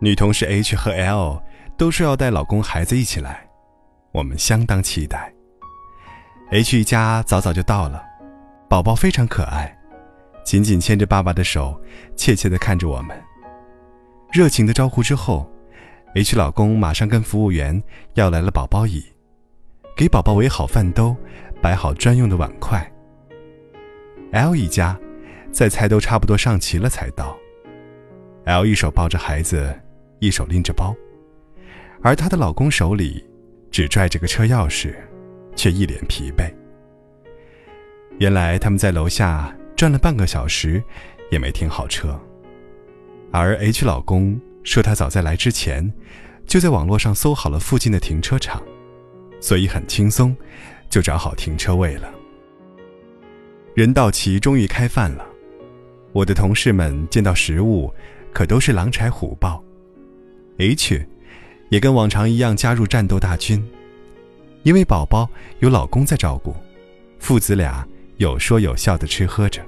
女同事 H 和 L 都说要带老公孩子一起来，我们相当期待。H 一家早早就到了，宝宝非常可爱，紧紧牵着爸爸的手，怯怯地看着我们。热情的招呼之后，H 老公马上跟服务员要来了宝宝椅，给宝宝围好饭兜，摆好专用的碗筷。L 一家在菜都差不多上齐了才到。L 一手抱着孩子，一手拎着包，而她的老公手里只拽着个车钥匙，却一脸疲惫。原来他们在楼下转了半个小时，也没停好车。而 H 老公说他早在来之前，就在网络上搜好了附近的停车场，所以很轻松就找好停车位了。人到齐，终于开饭了。我的同事们见到食物。可都是狼豺虎豹，H 也跟往常一样加入战斗大军，因为宝宝有老公在照顾，父子俩有说有笑的吃喝着。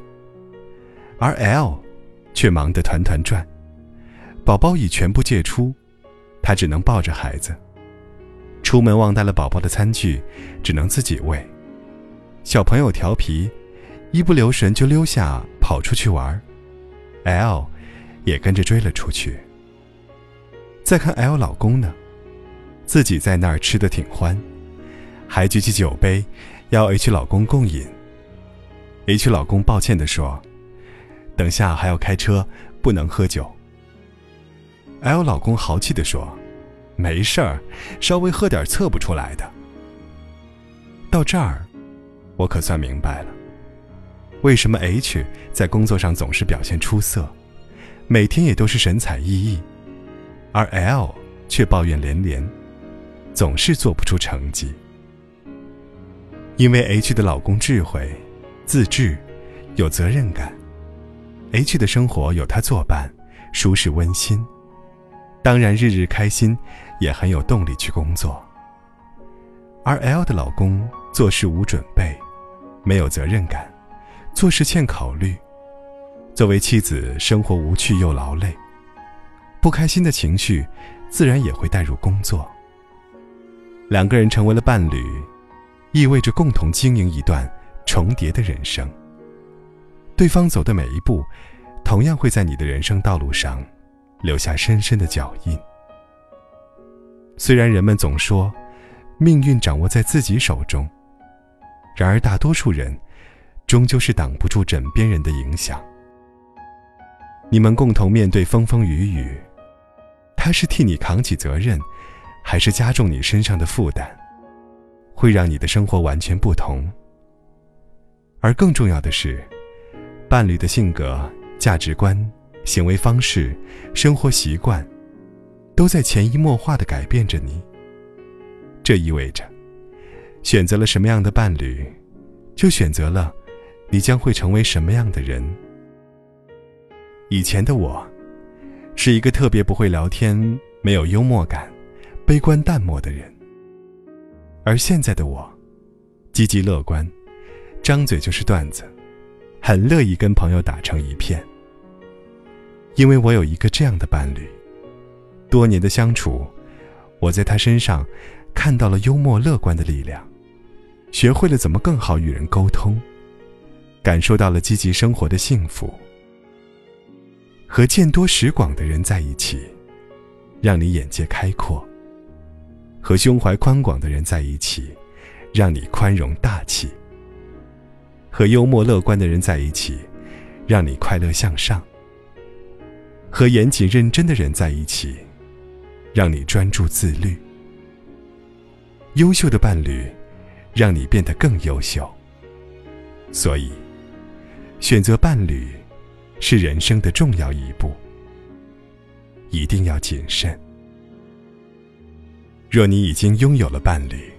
而 L 却忙得团团转，宝宝已全部借出，他只能抱着孩子。出门忘带了宝宝的餐具，只能自己喂。小朋友调皮，一不留神就溜下跑出去玩。L。也跟着追了出去。再看 L 老公呢，自己在那儿吃的挺欢，还举起酒杯要 H 老公共饮。H 老公抱歉地说：“等下还要开车，不能喝酒。”L 老公豪气地说：“没事儿，稍微喝点测不出来的。”到这儿，我可算明白了，为什么 H 在工作上总是表现出色。每天也都是神采奕奕，而 L 却抱怨连连，总是做不出成绩。因为 H 的老公智慧、自制、有责任感，H 的生活有他作伴，舒适温馨，当然日日开心，也很有动力去工作。而 L 的老公做事无准备，没有责任感，做事欠考虑。作为妻子，生活无趣又劳累，不开心的情绪自然也会带入工作。两个人成为了伴侣，意味着共同经营一段重叠的人生。对方走的每一步，同样会在你的人生道路上留下深深的脚印。虽然人们总说命运掌握在自己手中，然而大多数人终究是挡不住枕边人的影响。你们共同面对风风雨雨，他是替你扛起责任，还是加重你身上的负担，会让你的生活完全不同。而更重要的是，伴侣的性格、价值观、行为方式、生活习惯，都在潜移默化的改变着你。这意味着，选择了什么样的伴侣，就选择了你将会成为什么样的人。以前的我，是一个特别不会聊天、没有幽默感、悲观淡漠的人。而现在的我，积极乐观，张嘴就是段子，很乐意跟朋友打成一片。因为我有一个这样的伴侣，多年的相处，我在他身上看到了幽默乐观的力量，学会了怎么更好与人沟通，感受到了积极生活的幸福。和见多识广的人在一起，让你眼界开阔；和胸怀宽广的人在一起，让你宽容大气；和幽默乐观的人在一起，让你快乐向上；和严谨认真的人在一起，让你专注自律。优秀的伴侣，让你变得更优秀。所以，选择伴侣。是人生的重要一步，一定要谨慎。若你已经拥有了伴侣，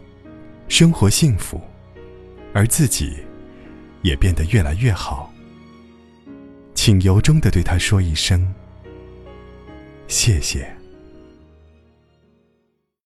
生活幸福，而自己也变得越来越好，请由衷的对他说一声谢谢。